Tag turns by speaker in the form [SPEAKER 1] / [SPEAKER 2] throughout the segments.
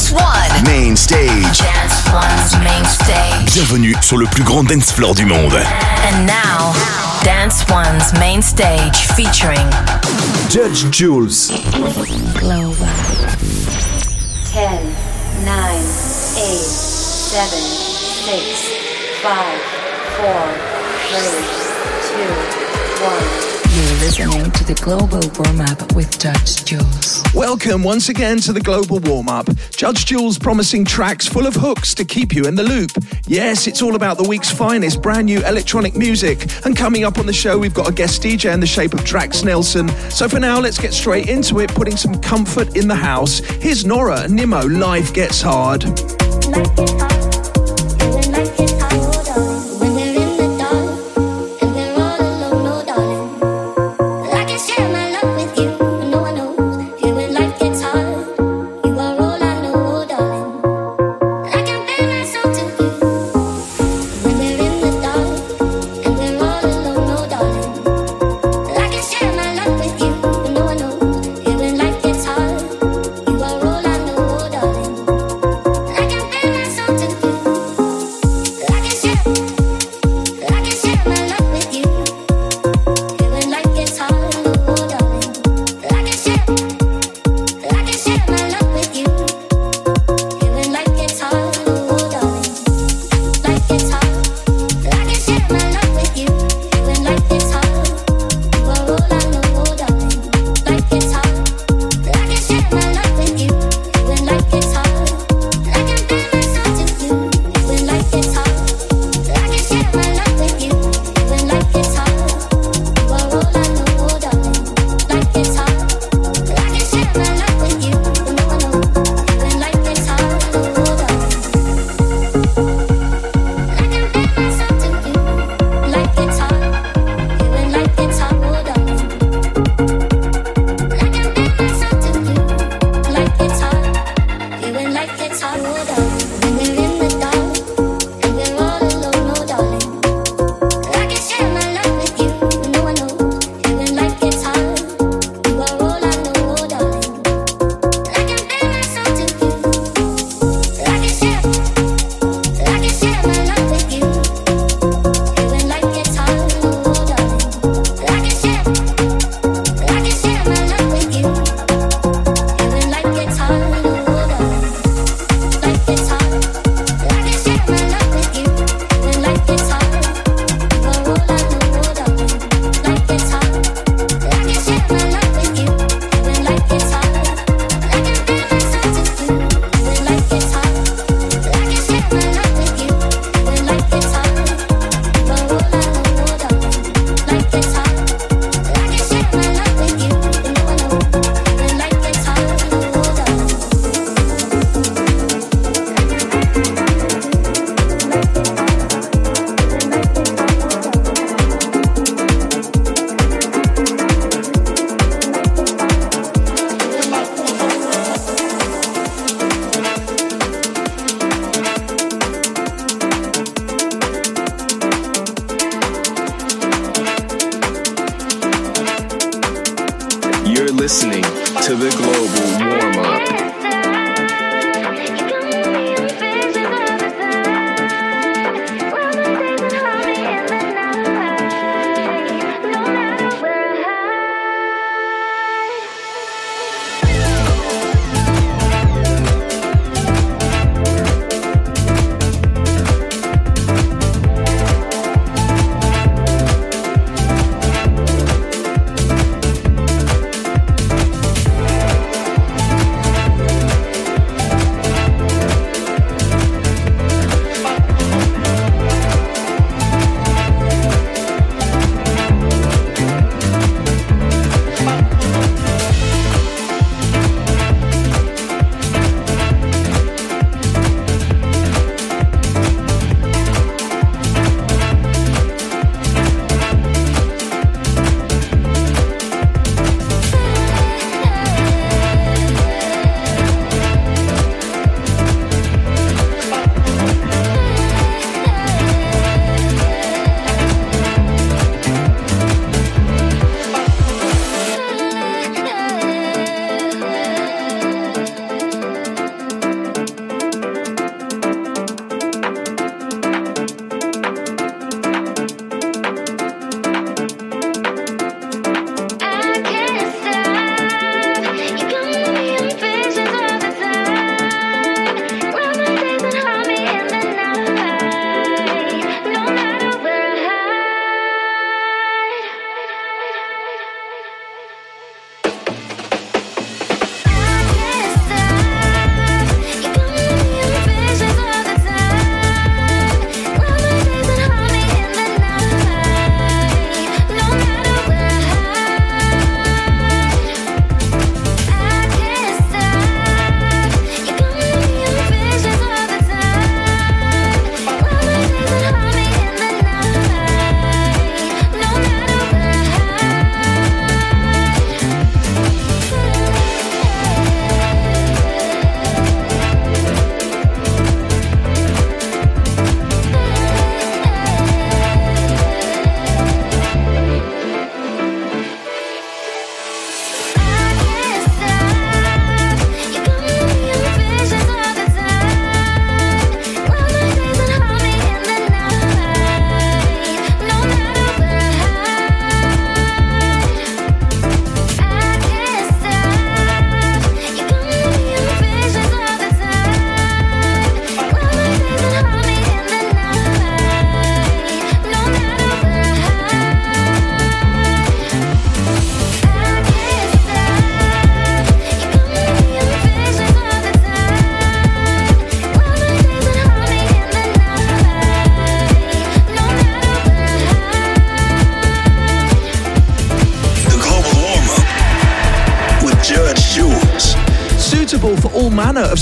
[SPEAKER 1] Dance One.
[SPEAKER 2] Main stage.
[SPEAKER 1] Dance One's main stage.
[SPEAKER 2] Bienvenue sur le plus grand dance floor du monde.
[SPEAKER 1] And now, Dance One's main stage featuring
[SPEAKER 3] Judge Jules.
[SPEAKER 4] Global. 10, 9, 8, 7, 6, 5, 4, 3, 2, 1. You're listening to the Global Warm Up with Judge Jules.
[SPEAKER 3] Welcome once again to the Global Warm Up. Judge Jules promising tracks full of hooks to keep you in the loop. Yes, it's all about the week's finest brand new electronic music. And coming up on the show, we've got a guest DJ in the shape of Drax Nelson. So for now, let's get straight into it, putting some comfort in the house. Here's Nora Nimo, Life Gets Hard.
[SPEAKER 5] of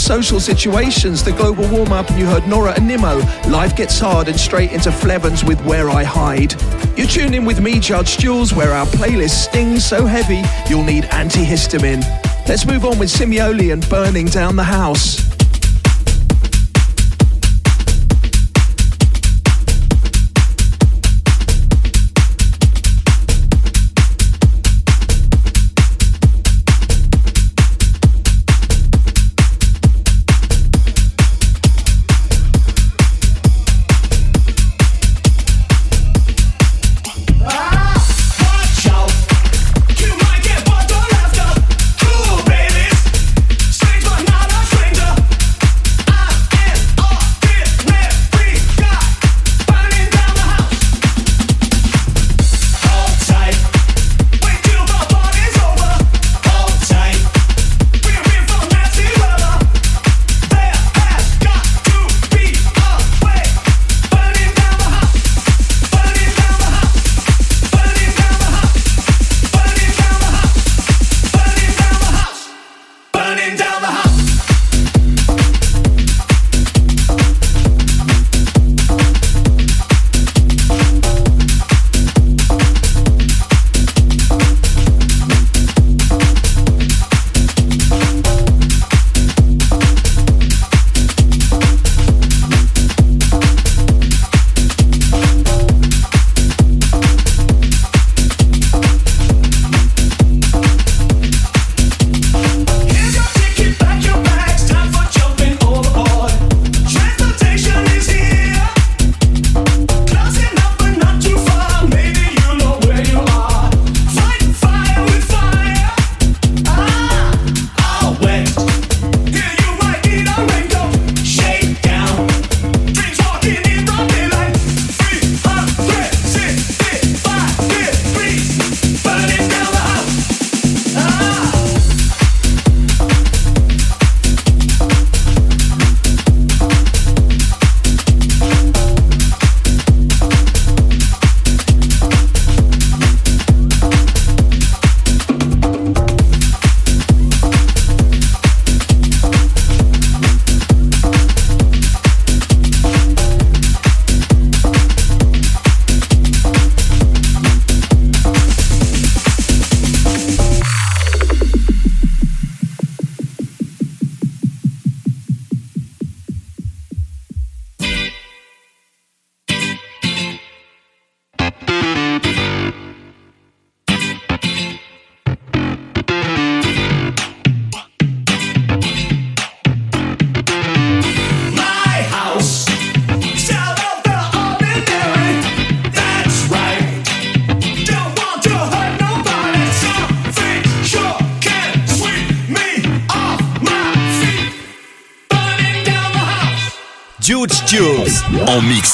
[SPEAKER 5] social situations, the global warm up, and you heard Nora and Nimmo. Life gets hard and straight into Flevans with Where I Hide. You tune in with me, Judge Jules, where our playlist stings so heavy you'll need antihistamine. Let's move on with Simioli and Burning Down the House.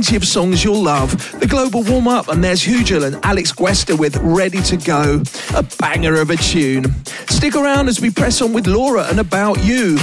[SPEAKER 6] Plenty of songs you'll love. The Global Warm Up, and there's Hugel and Alex Guesta with Ready to Go, a banger of a tune. Stick around as we press on with Laura and About You.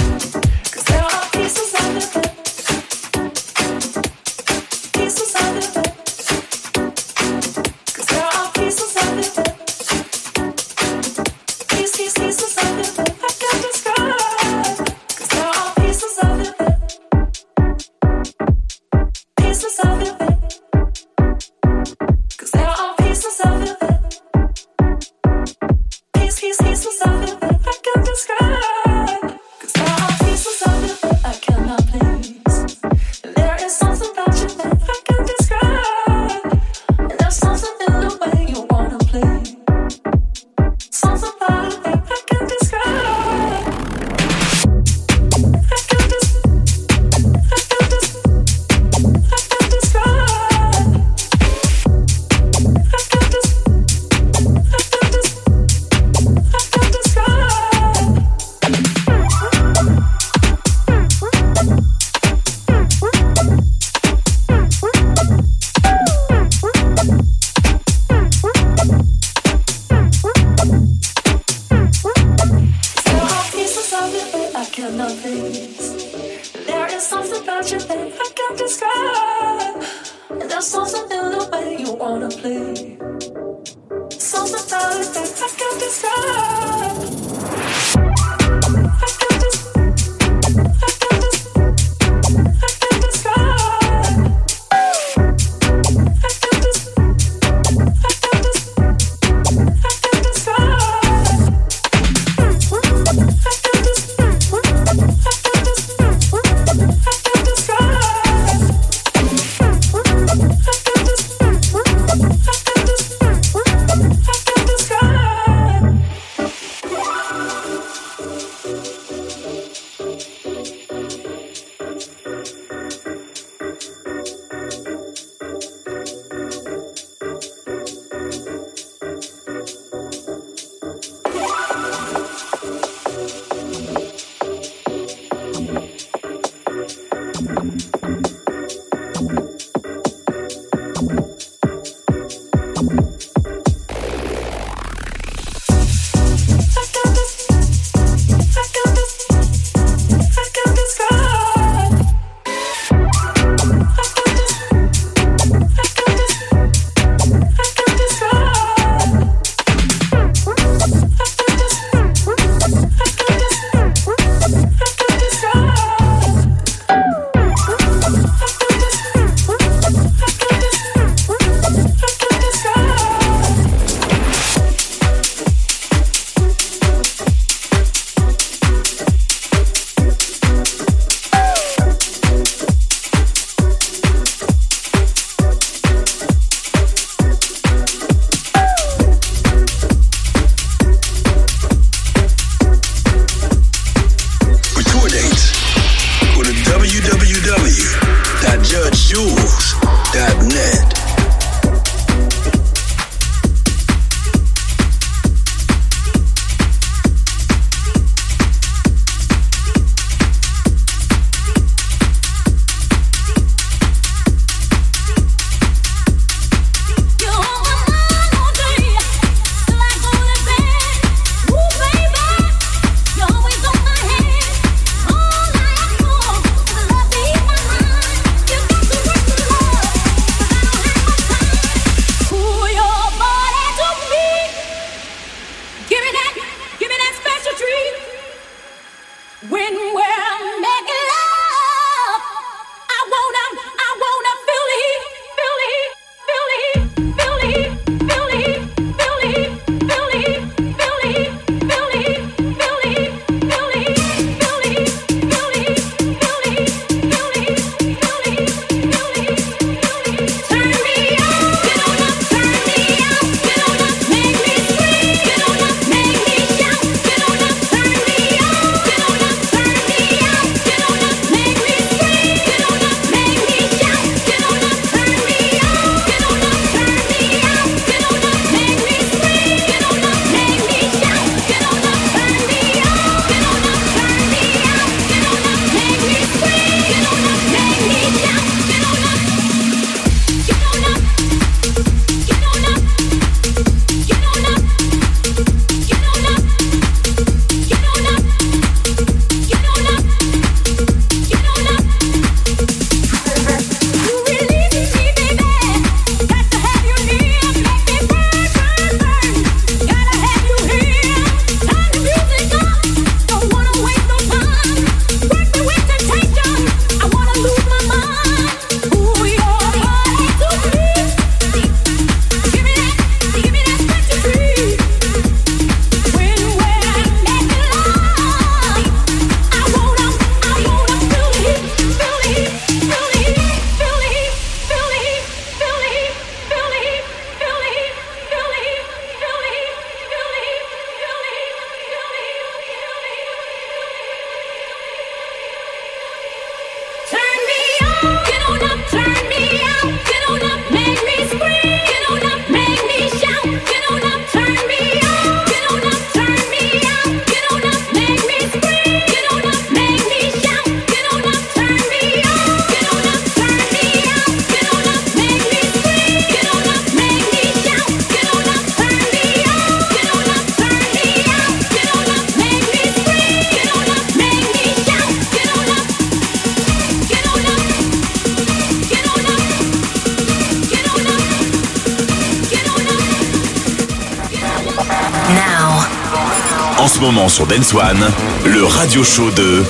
[SPEAKER 7] Moment sur Dance One, le radio show de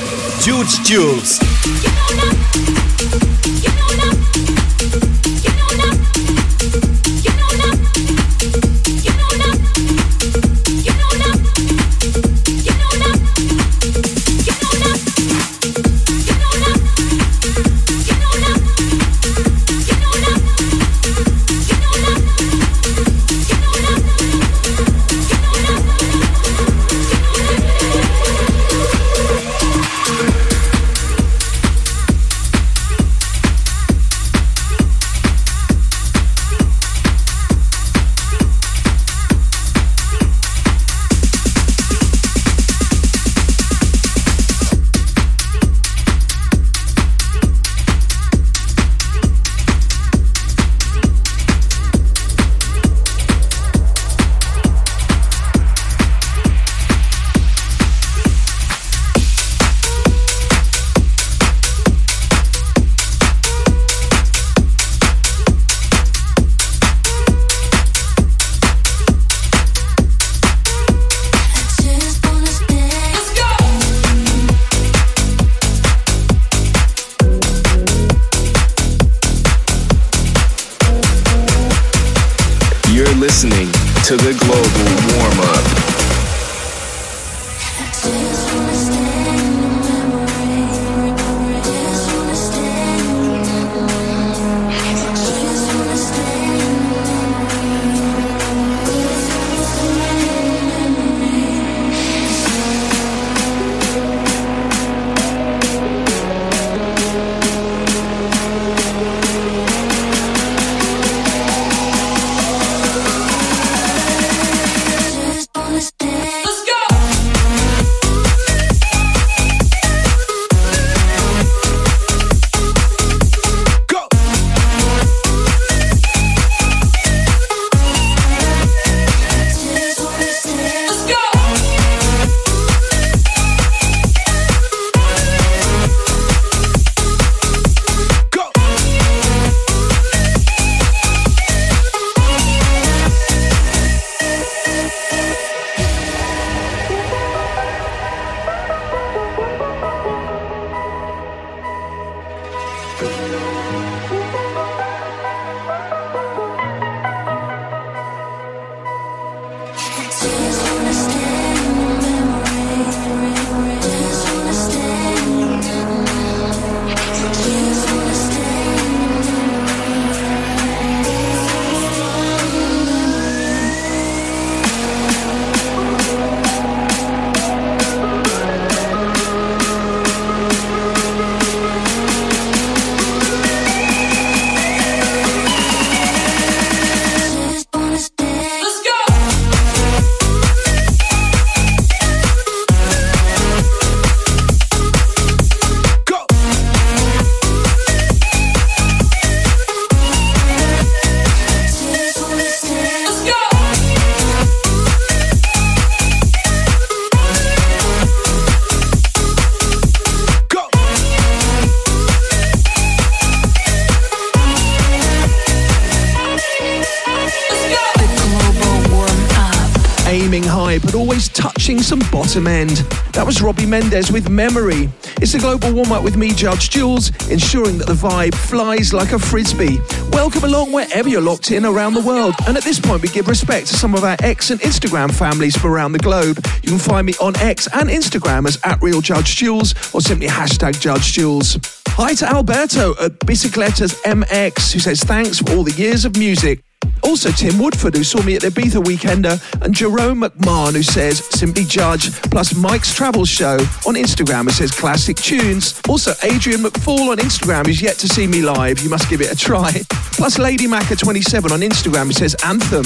[SPEAKER 7] Jules Jules.
[SPEAKER 8] some bottom end. That was Robbie Mendes with Memory. It's a global warm up with me, Judge Jules, ensuring that the vibe flies like a frisbee. Welcome along wherever you're locked in around the world. And at this point, we give respect to some of our X and Instagram families from around the globe. You can find me on X and Instagram as at Real Judge Jules or simply hashtag Judge Jules. Hi to Alberto at Bicicletas MX, who says thanks for all the years of music. Also, Tim Woodford, who saw me at the Ibiza Weekender, uh, and Jerome McMahon, who says Simply Judge, plus Mike's Travel Show on Instagram, who says Classic Tunes. Also, Adrian McFall on Instagram, who's yet to see me live. You must give it a try. Plus, Lady Macca27 on Instagram, who says Anthem.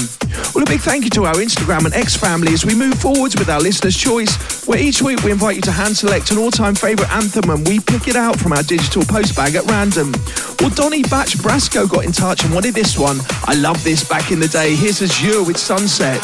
[SPEAKER 8] Well, a big thank you to our Instagram and X family as we move forwards with our listener's choice, where each week we invite you to hand select an all time favourite anthem and we pick it out from our digital post bag at random. Well, Donny Batch Brasco got in touch and wanted this one. I love this back in the day. Here's Azure with Sunset.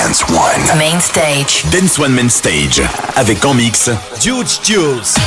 [SPEAKER 7] Dance One.
[SPEAKER 5] Main stage.
[SPEAKER 7] Dance One Main Stage. Avec en mix, Huge Jules.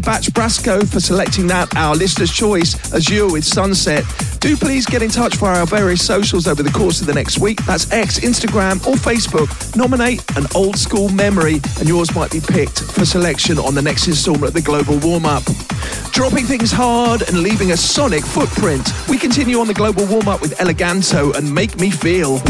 [SPEAKER 8] Batch Brasco, for selecting that, our listener's choice, Azure with Sunset. Do please get in touch via our various socials over the course of the next week. That's X, Instagram, or Facebook. Nominate an old school memory, and yours might be picked for selection on the next installment of the Global Warm Up. Dropping things hard and leaving a sonic footprint, we continue on the Global Warm Up with Eleganto and Make Me Feel.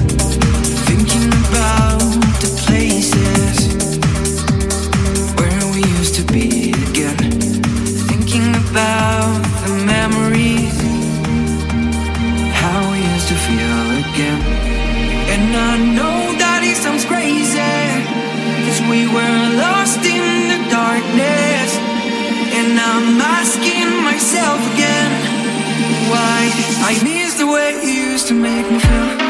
[SPEAKER 9] about the memories. How we used to feel again. And I know that it sounds crazy. Cause we were lost in the darkness. And I'm asking myself again why I miss the way you used to make me feel.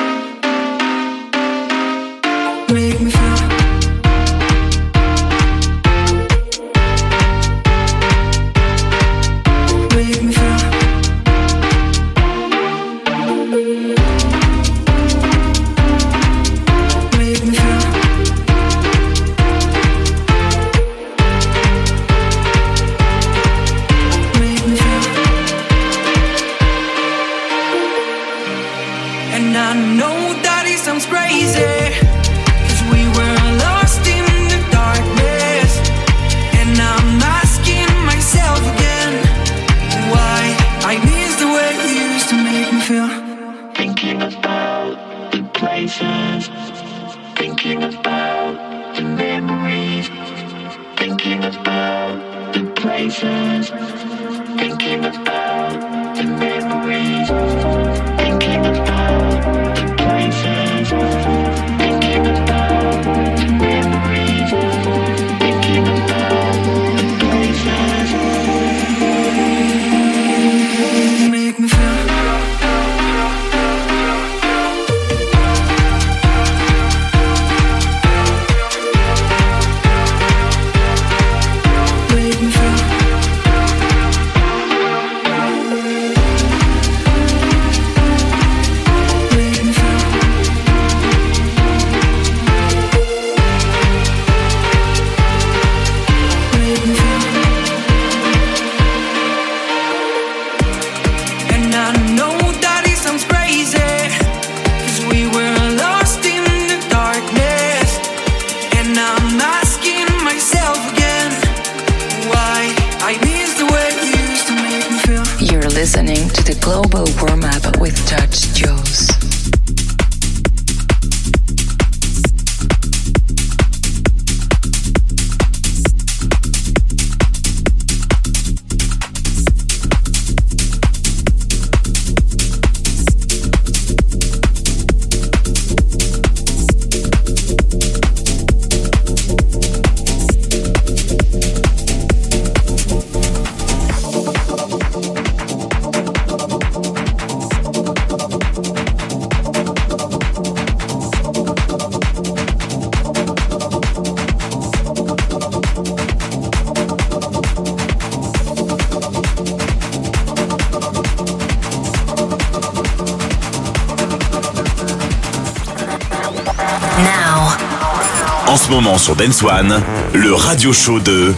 [SPEAKER 2] sur Dance One, le radio show de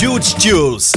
[SPEAKER 2] Huge
[SPEAKER 10] Jules.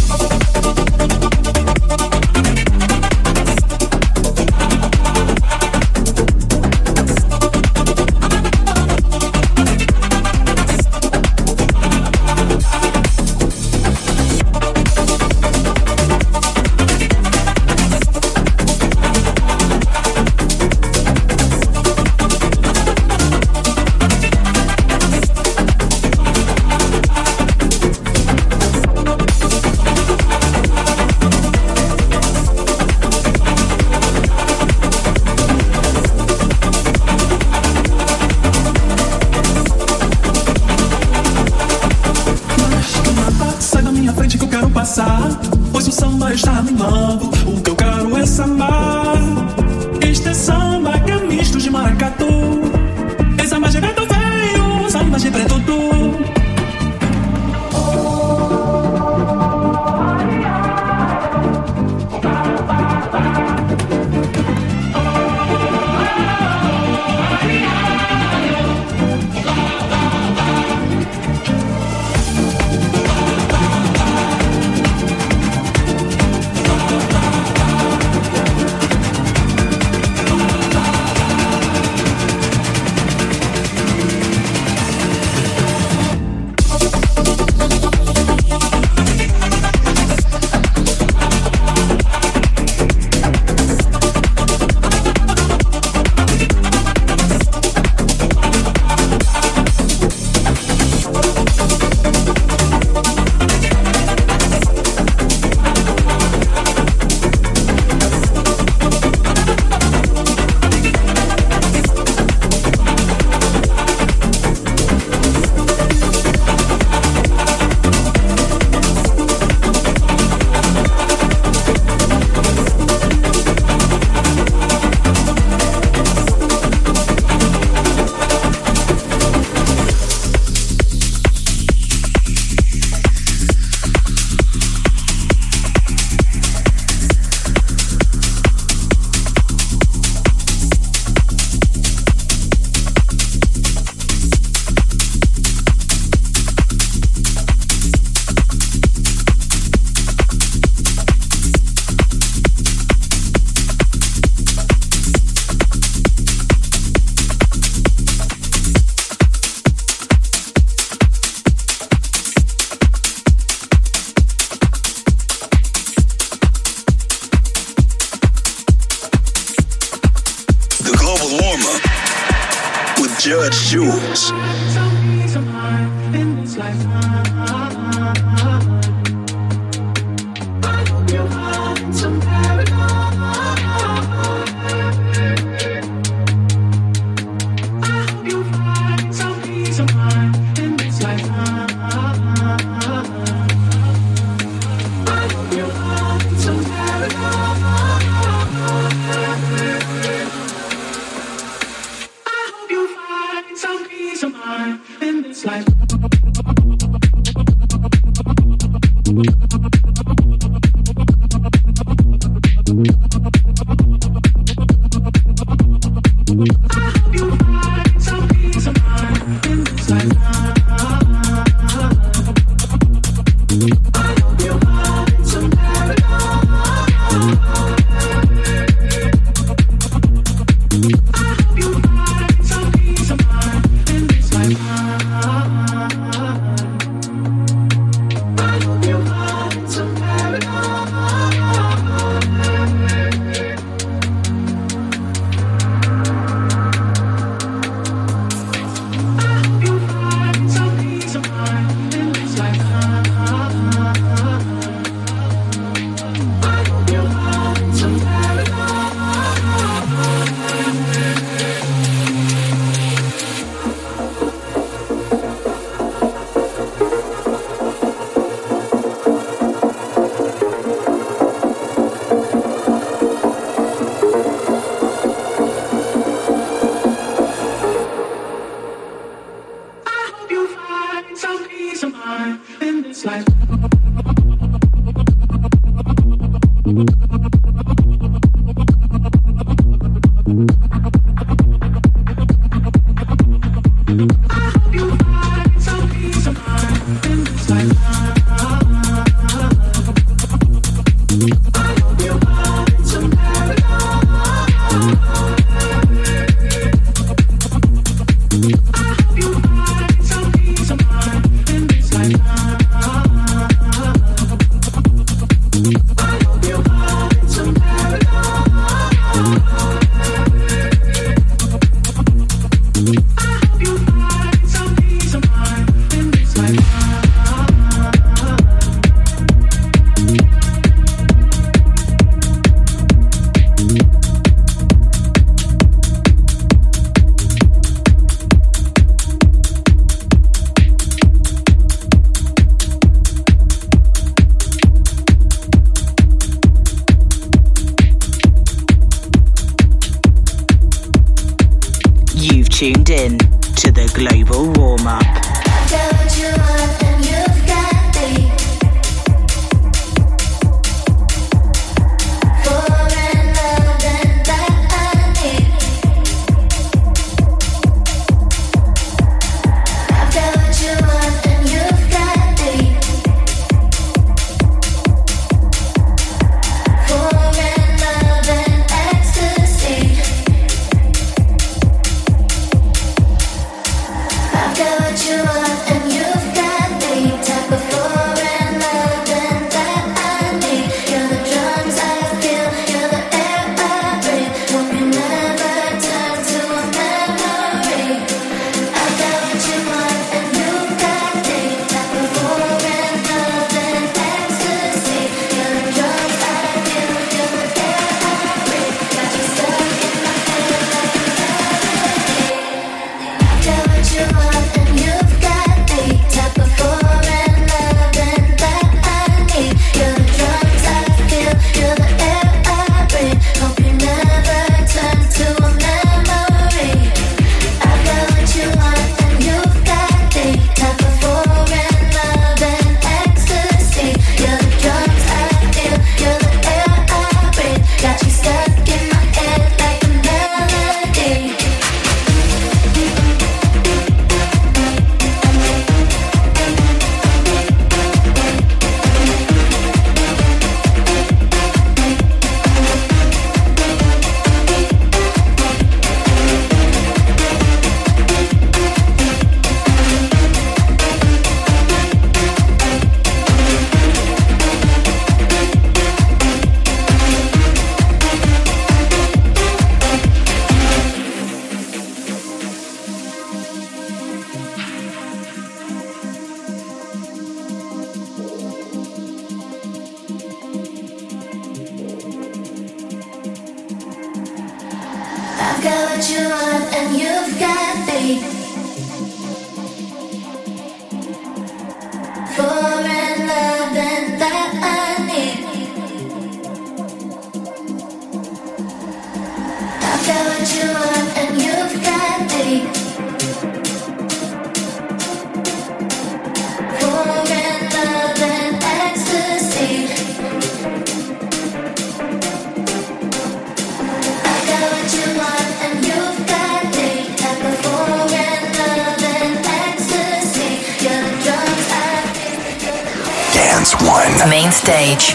[SPEAKER 11] Got in to the Global you've got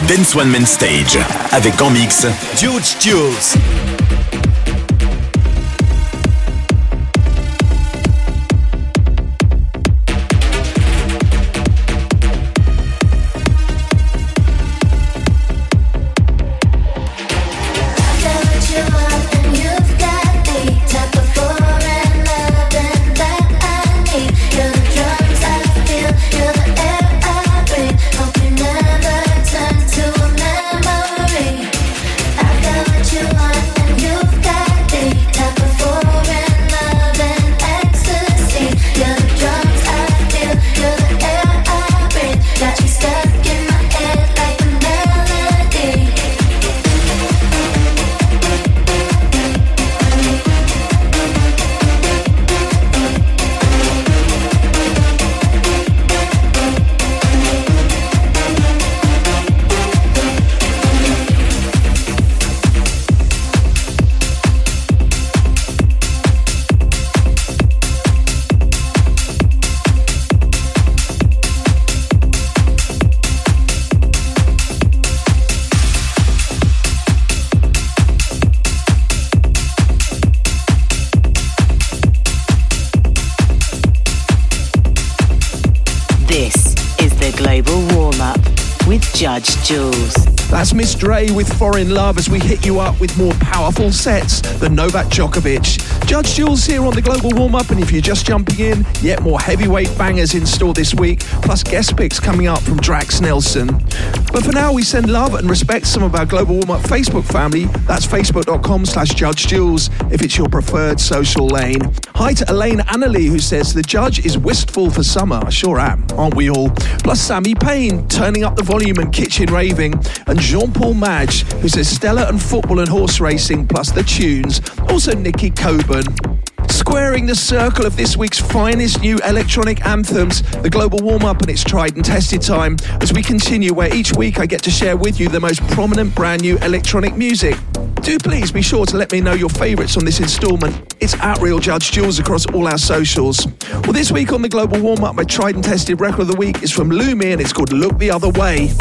[SPEAKER 11] Dance One Main Stage. Avec en mix, Huge.
[SPEAKER 8] Miss Dre with Foreign Love as we hit you up with more powerful sets than Novak Djokovic. Judge Jules here on the Global Warm Up, and if you're just jumping in, yet more heavyweight bangers in store this week, plus guest picks coming up from Drax Nelson. But for now, we send love and respect some of our Global Warm Up Facebook family. That's facebook.com slash Judge Jules if it's your preferred social lane. Hi to Elaine Annalie, who says the judge is wistful for summer. I sure am, aren't we all? Plus Sammy Payne, turning up the volume and kitchen raving. And Jean Paul Madge, who says Stella and football and horse racing, plus the tunes. Also Nikki Coburn. Squaring the circle of this week's finest new electronic anthems, the global warm up and its tried and tested time, as we continue where each week I get to share with you the most prominent brand new electronic music. Do please be sure to let me know your favourites on this instalment. It's at Real Judge Jules across all our socials. Well, this week on the Global Warm Up, my tried and tested record of the week is from Lumi and it's called Look the Other Way.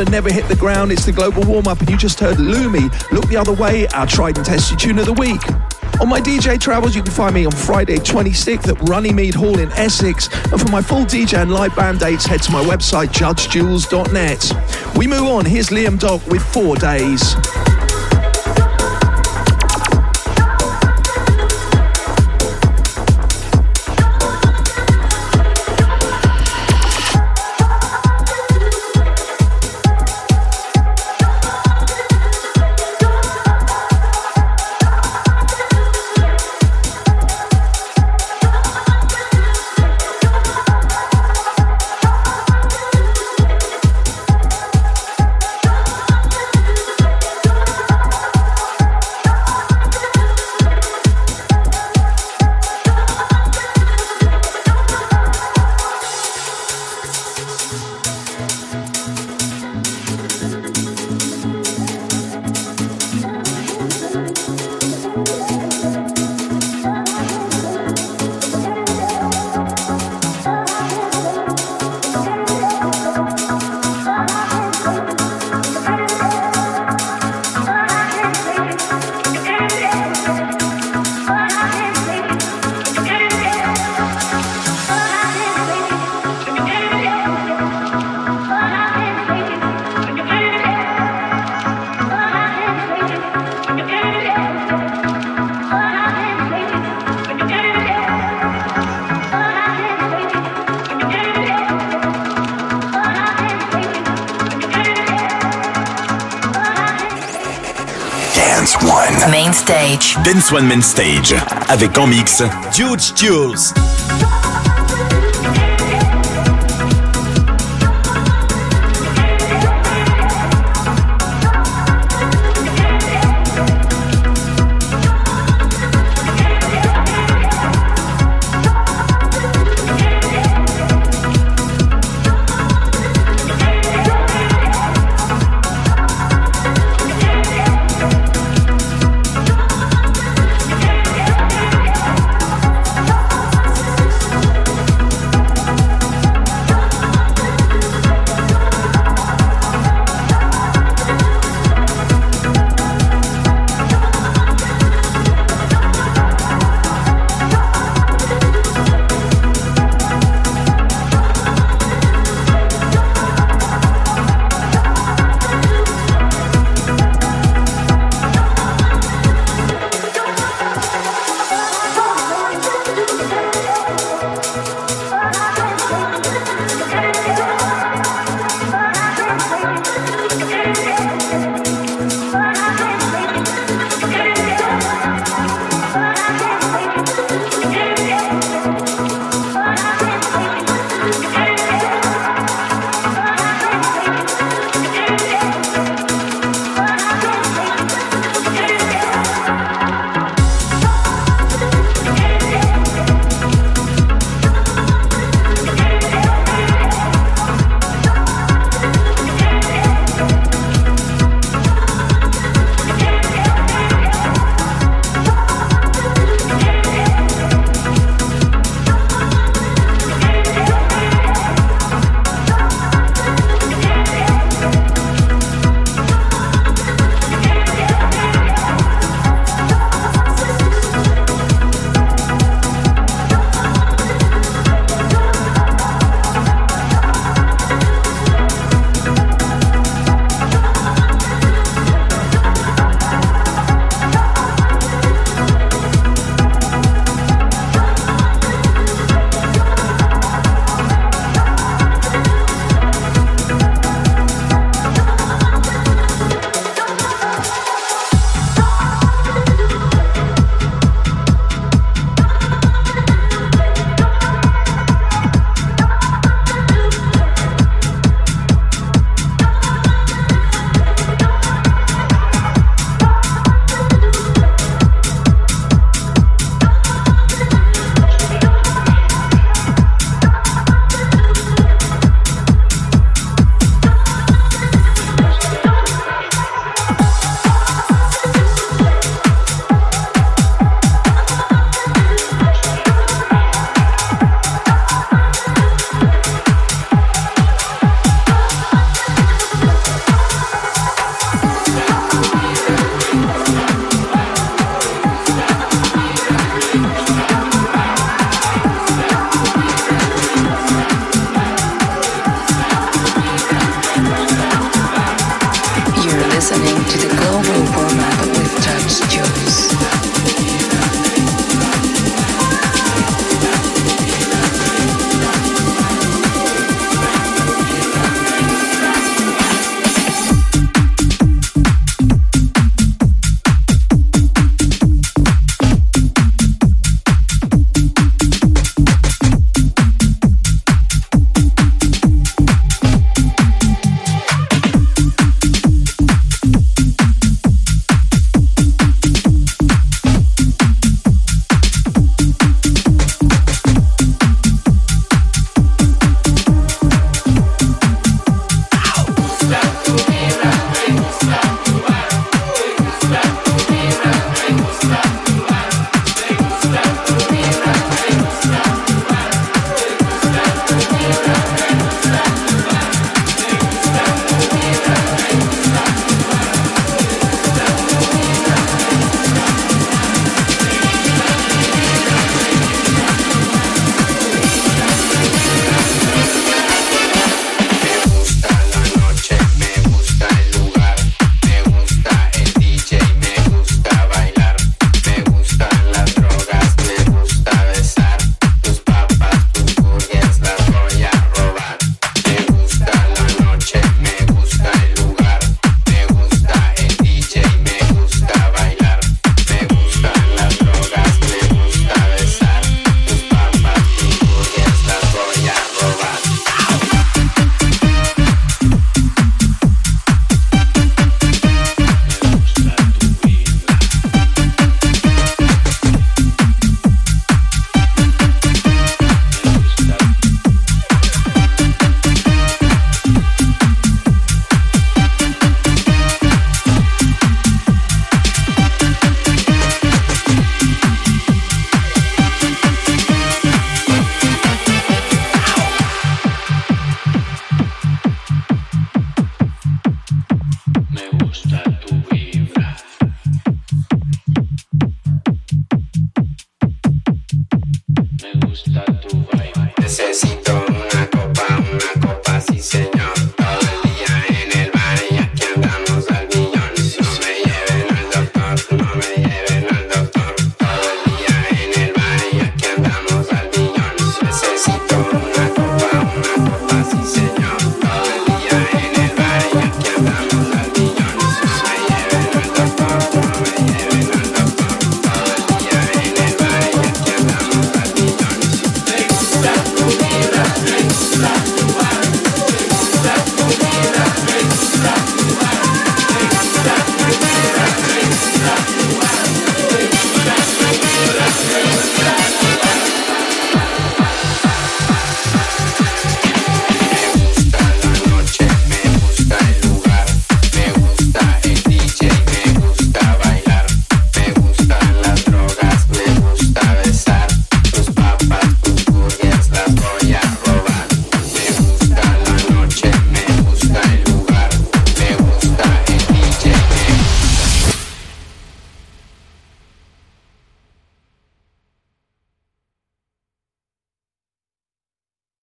[SPEAKER 8] And never hit the ground. It's the global warm up, and you just heard Lumi. Look the other way, our tried and tested tune of the week. On my DJ travels, you can find me on Friday 26th at Runnymede Hall in Essex. And for my full DJ and live band dates, head to my website, judgejules.net. We move on. Here's Liam Dock with Four Days.
[SPEAKER 2] Dance One Main Stage. Avec en mix, Huge Jules.